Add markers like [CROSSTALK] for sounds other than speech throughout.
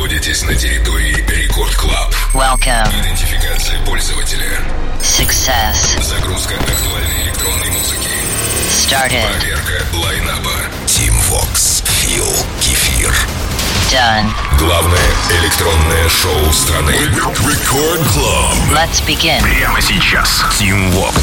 находитесь на территории Record Club. Welcome. Идентификация пользователя. Success. Загрузка актуальной электронной музыки. Started. Проверка лайнапа. Tim Vox. Фил. Кефир. Done. Главное электронное шоу страны. Record Club. Let's begin. Прямо сейчас. Tim Vox.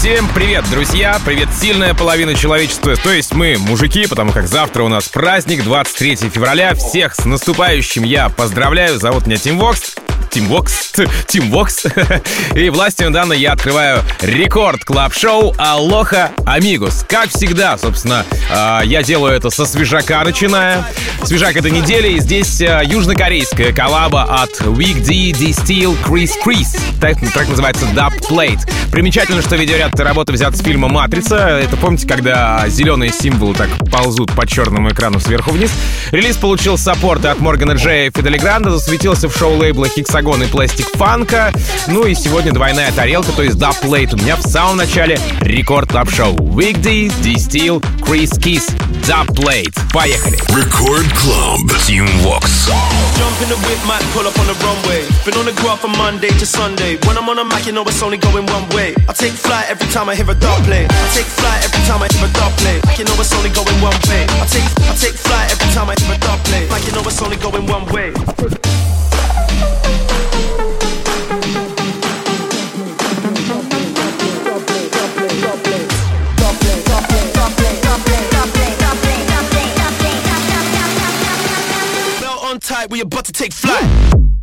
Всем привет, друзья! Привет, сильная половина человечества, то есть мы, мужики, потому как завтра у нас праздник, 23 февраля. Всех с наступающим я поздравляю. Зовут меня Tim Vox. Тим Вокс, Тим Вокс. [LAUGHS] И властью данной я открываю рекорд клаб шоу Алоха Амигус. Как всегда, собственно, а, я делаю это со свежака начиная. Свежак этой недели, и здесь а, южнокорейская коллаба от Week D, D-Steel, Chris Chris. Трек, трек называется Dub Plate. Примечательно, что видеоряд этой работы взят с фильма «Матрица». Это помните, когда зеленые символы так ползут по черному экрану сверху вниз? Релиз получил саппорты от Моргана Джея и Фидели Гранда, засветился в шоу лейбла Хексагон и Пластик Фанка. Ну и сегодня двойная тарелка, то есть Plate. У меня в самом начале рекорд клаб шоу Weekday, D-Steel, Chris Kiss, Plate. Поехали! Рекорд Клаб. Team Vox. Jump in the whip, might pull up on the runway. Been on the graph from Monday to Sunday. When I'm on a mic, you know it's only going one way. I take flight every time I hear a dub play. I take flight every time I hear a dub play. Like you know it's only going one way. I take I take flight every time I hear a dub play. Like you know it's only going one way. Tight, we about to take flight.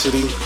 City.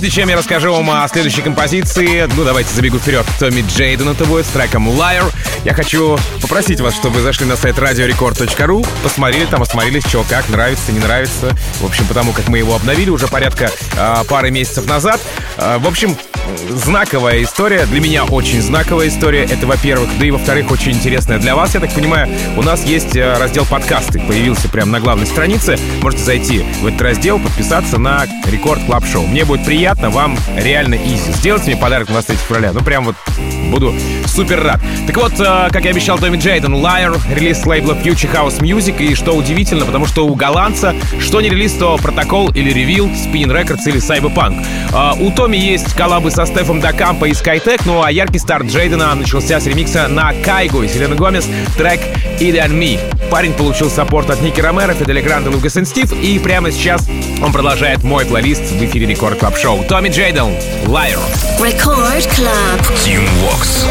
Прежде чем я расскажу вам о следующей композиции, ну давайте забегу вперед. Tommy Jayden это будет с треком Liar. Я хочу попросить вас, чтобы вы зашли на сайт radiorecord.ru, посмотрели там, осмотрелись, что как, нравится, не нравится. В общем, потому как мы его обновили уже порядка э, пары месяцев назад. Э, в общем, знаковая история. Для меня очень знаковая история. Это, во-первых. Да и, во-вторых, очень интересная для вас. Я так понимаю, у нас есть э, раздел подкасты. Появился прямо на главной странице. Можете зайти в этот раздел, подписаться на Record Club Show. Мне будет приятно, вам реально easy. Сделайте мне подарок на 23 февраля. Ну, прям вот буду супер рад. Так вот, э, как я обещал Tommy Jayden, Liar, релиз лейбла Future House Music. И что удивительно, потому что у голландца, что не релиз, то протокол или Revealed, Spinnin' Records или Cyberpunk. Э, у Томми есть коллабы со Steff da Campo и Skytech, ну а яркий старт Джейдена начался с ремикса на Kygo и Selena Gomez трек «It Ain't Me». Парень получил саппорт от Nicky Romero, Fedde Le Grand'а, Lucas & Steve, и прямо сейчас он продолжает мой плейлист в эфире Record Club Show. Tommy Jayden, Liar. Record Club. Team Vox.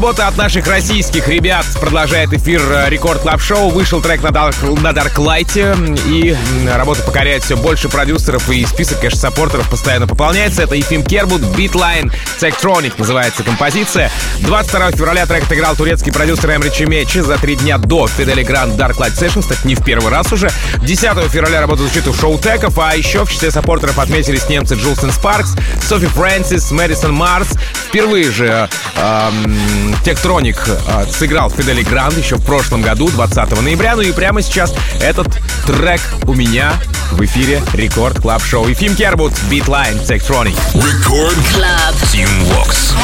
Работа от наших российских ребят продолжает эфир э, Record Club Show. Вышел трек на, Dark, на Dark Light, и работа покоряет все больше продюсеров, и список, конечно, саппортеров постоянно пополняется. Это Ефим Кербут, Beatline, Tektronic называется композиция. 22 февраля трек отыграл турецкий продюсер Эмри Чемечи за три дня до Fedde Le Grand Dark Light Sessions, так не в первый раз уже. 10 февраля работа звучит у Showtek'ов, а еще в числе саппортеров отметились немцы Jewelz & Sparks, Sophie Francis, Madison Mars. Впервые же эм, Tektronic э, сыграл Fedde Le Grand еще в прошлом году, 20 ноября. Ну и прямо сейчас этот трек у меня в эфире Record Club Show. Ефим Кербут, Beatline, Tektronic. Record Club. Tim Vox.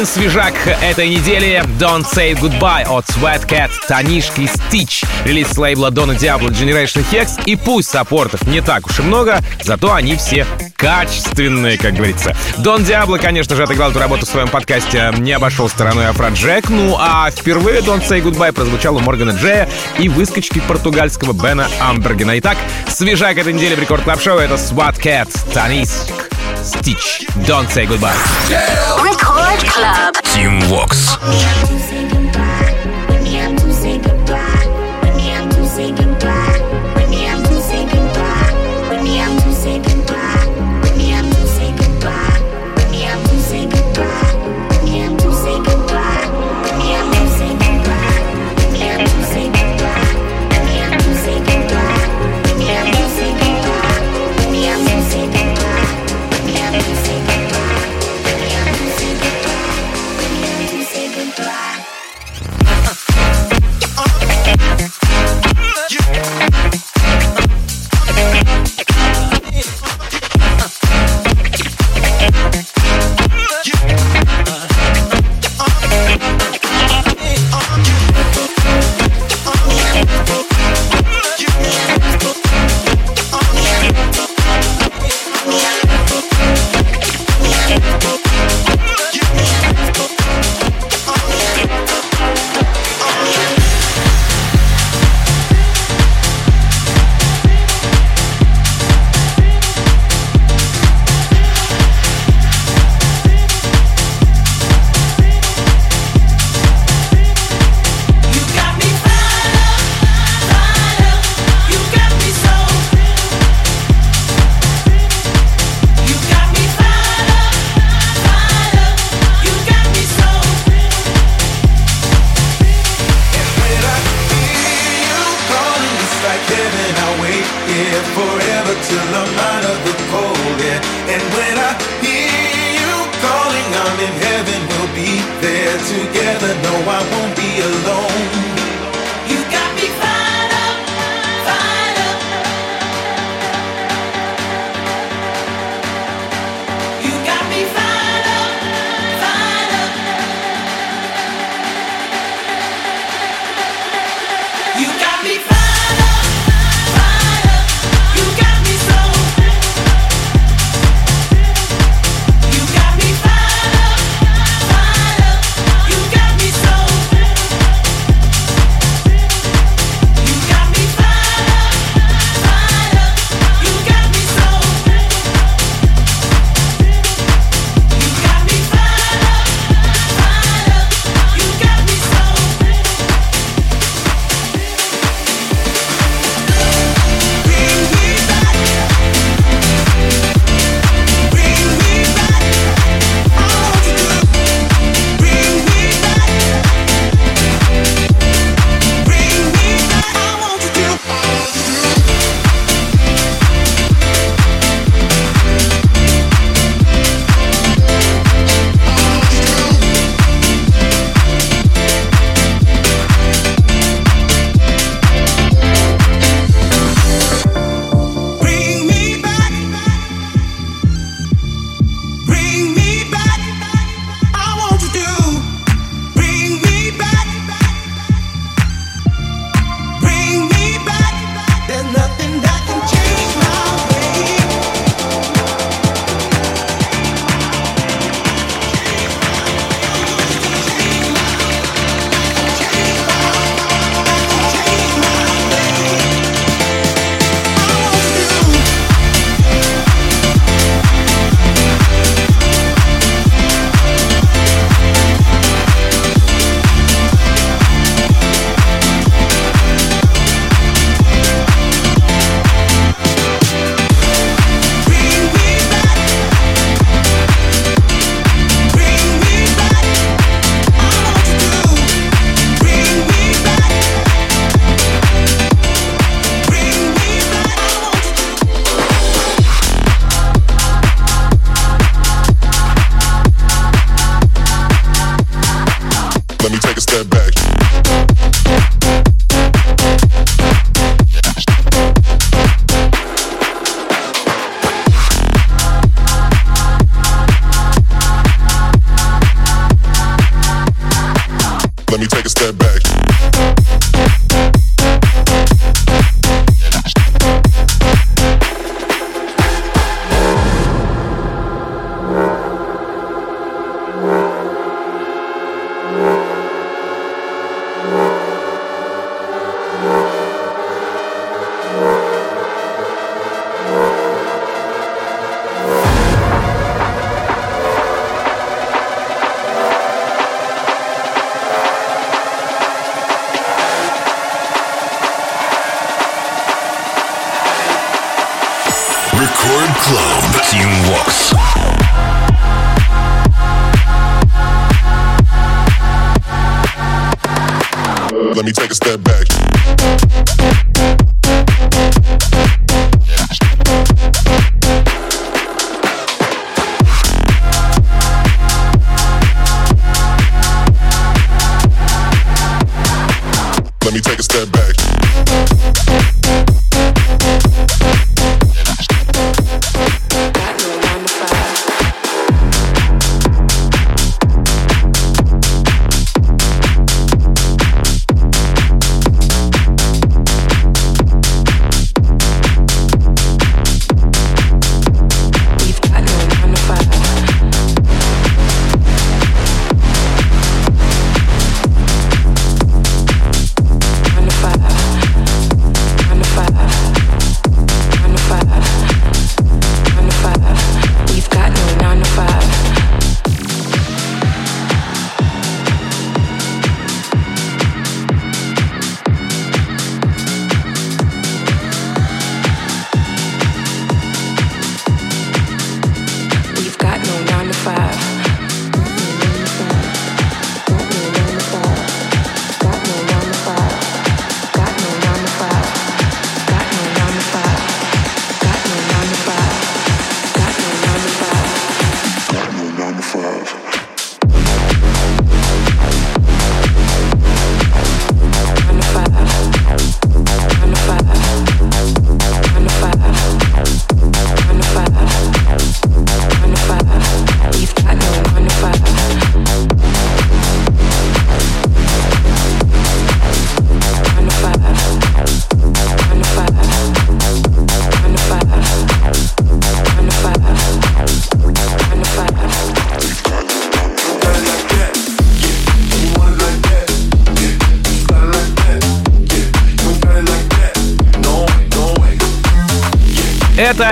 Один свежак этой недели Don't Say Goodbye от Sweat Cat, Танишки Stitch. Релиз с лейбла Donna Diablo Generation Hex. И пусть саппортов не так уж и много, зато они все качественные, как говорится. Дон Диабло, конечно же, отыграл эту работу в своем подкасте «Не обошел стороной Афроджек». Ну а впервые Don't Say Goodbye прозвучал у Моргана Джея и выскочки португальского Бена Амбергена. Итак, свежак этой недели в Рекорд Клаб Шоу это Swat Cat, Таниск, Stitch. Don't Say Goodbye. Club. Team Vox.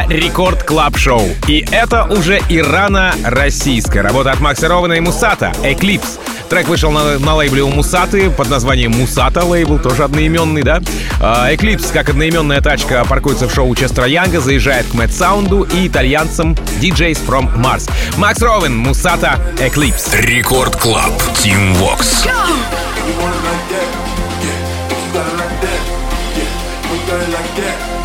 Record Club Show. И это уже ирано-российская работа от Макса Рована и Мусата «Eclipse». Трек вышел на, на лейбле у Мусаты под названием Мусата лейбл, тоже одноименный, да? А, Eclipse, как одноименная тачка, паркуется в шоу Честера Янга, заезжает к Mad Sound'у и итальянцам DJs from Mars. Макс Ровен, Мусата, Eclipse. Record Club. Tim Vox. No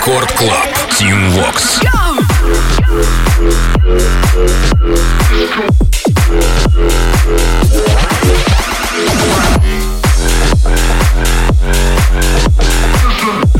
Рекорд Клаб. Тим Вокс. And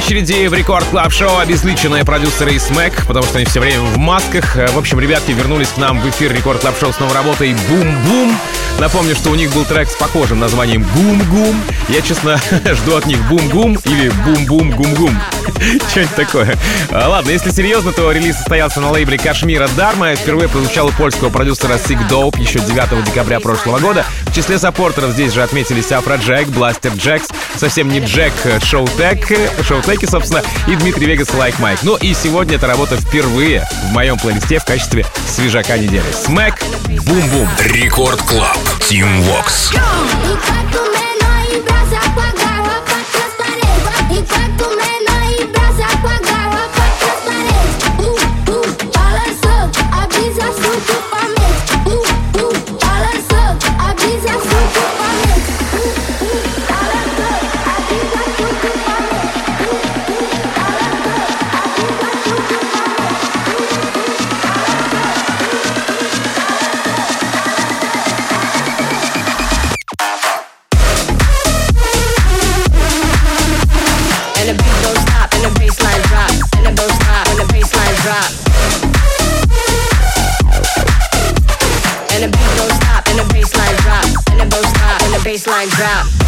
очереди в Record Club Show обезличенные продюсеры из SMACK, потому что они все время в масках. Э, В общем, ребятки вернулись к нам в эфир Record Club Show с новой работой «Бум-бум». Напомню, что у них был трек с похожим названием «Гум-гум». Я, честно, [LAUGHS] жду от них «Бум-гум» или «Бум-бум-гум-гум». [LAUGHS] Что-нибудь такое. А, Ладно, если серьезно, то релиз состоялся на лейбле KSHMR'а Dharma. Впервые прозвучал у польского продюсера Sikdope еще 9 декабря прошлого года. В числе саппортеров здесь же отметились Afrojack, Blasterjaxx, совсем не Джек, Showtek, Showtek'и, собственно, и Dimitri Vegas & Like Mike. Ну и сегодня эта работа впервые в моем плейлисте в качестве свежака недели. SMACK, бум-бум. Record Club. Tim Vox. Menor em brasa com a garrafa mind drop.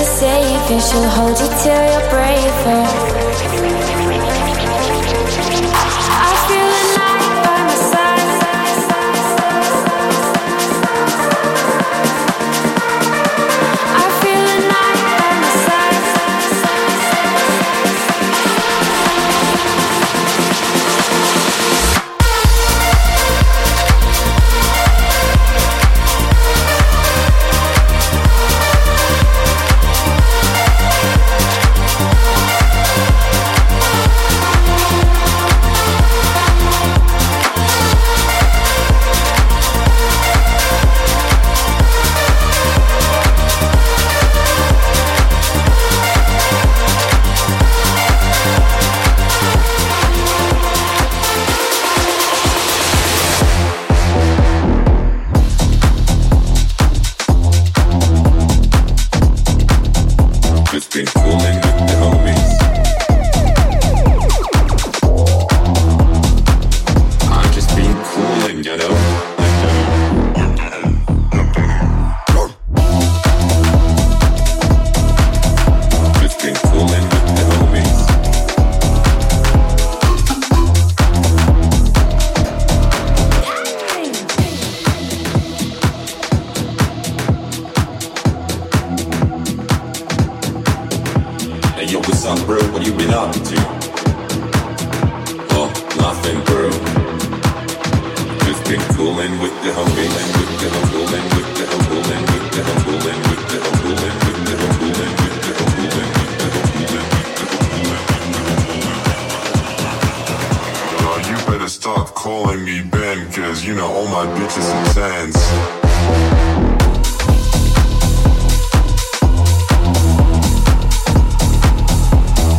Safe and she'll hold you till you're braver.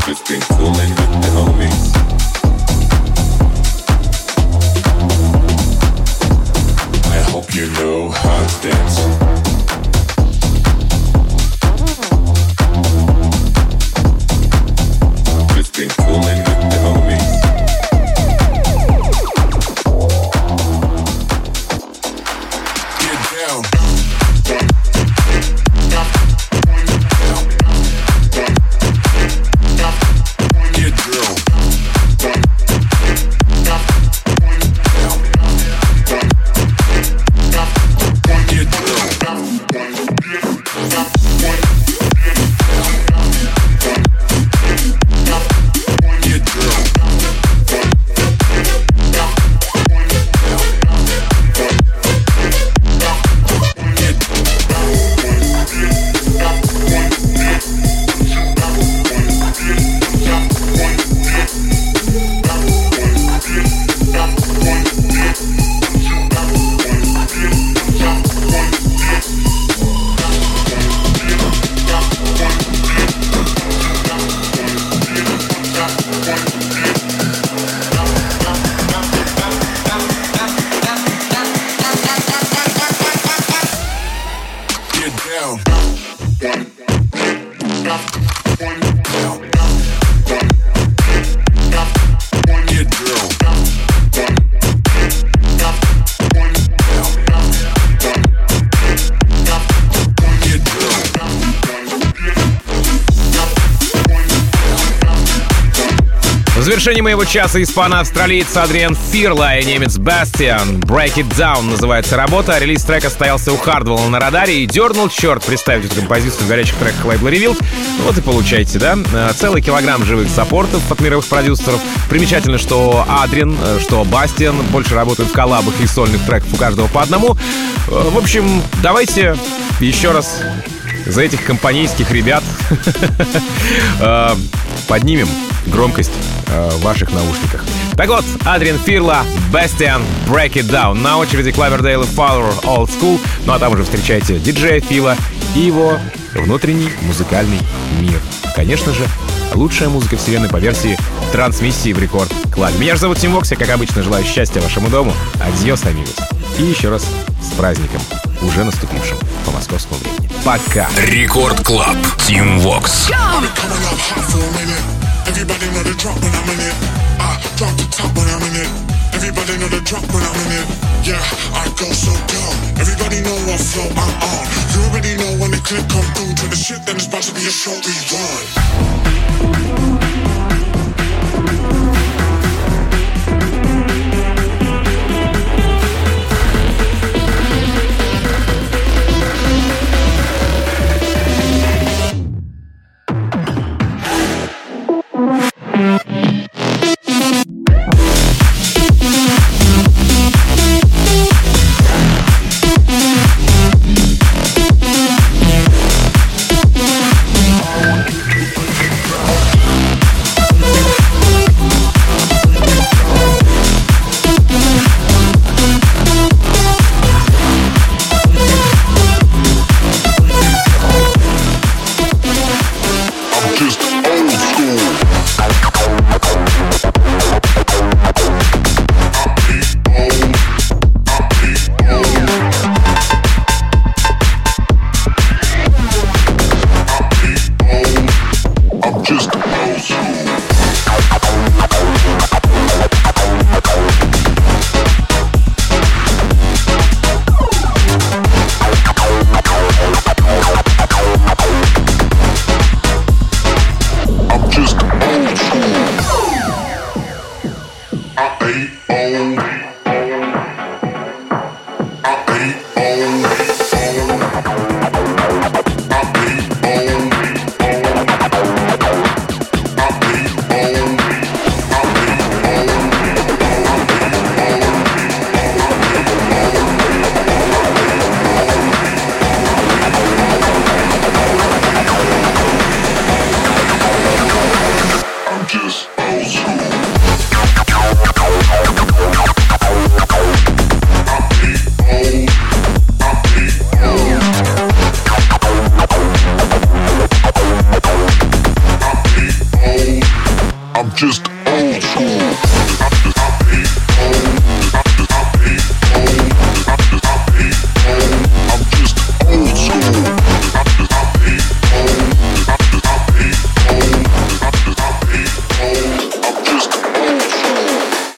Just been cooling with the homies, you know how to dance. Завершении моего часа испано-австралиец Адриан Фирла и немец Бастиан. Break It Down называется работа. Релиз трека состоялся у Хардвелла на радаре и дернул черт представить эту композицию в горячих треках лейбла Revealed. Ну Вот и получайте, да? Э, Целый килограмм живых саппортов от мировых продюсеров. Примечательно, что Адриан, э, что Бастиан больше работают в коллабах и сольных треков у каждого по одному. Э, В общем, давайте еще раз за этих компанейских ребят [LAUGHS] поднимем громкость э, в ваших наушниках. Так вот, Адриан Фирла, Bastian, Break It Down. На очереди Клавердейл и Fowler, Old School. Ну а там уже встречайте диджея Фила и его внутренний музыкальный мир. Конечно же, лучшая музыка вселенной по версии трансмиссии в рекорд клабе. Меня же зовут Тим Вокс, я, как обычно, желаю счастья вашему дому. Адьос, амигос. И еще раз с праздником, уже наступившим по московскому времени. Пока! Рекорд Клаб. Тим Вокс. Everybody know the drop when I'm in it. I drop the top when I'm in it. Everybody know the drop when I'm in it. Yeah, I go so dumb. Everybody know what flow I'm on. You already know when the clip come through to the shit, then it's about to be a show we.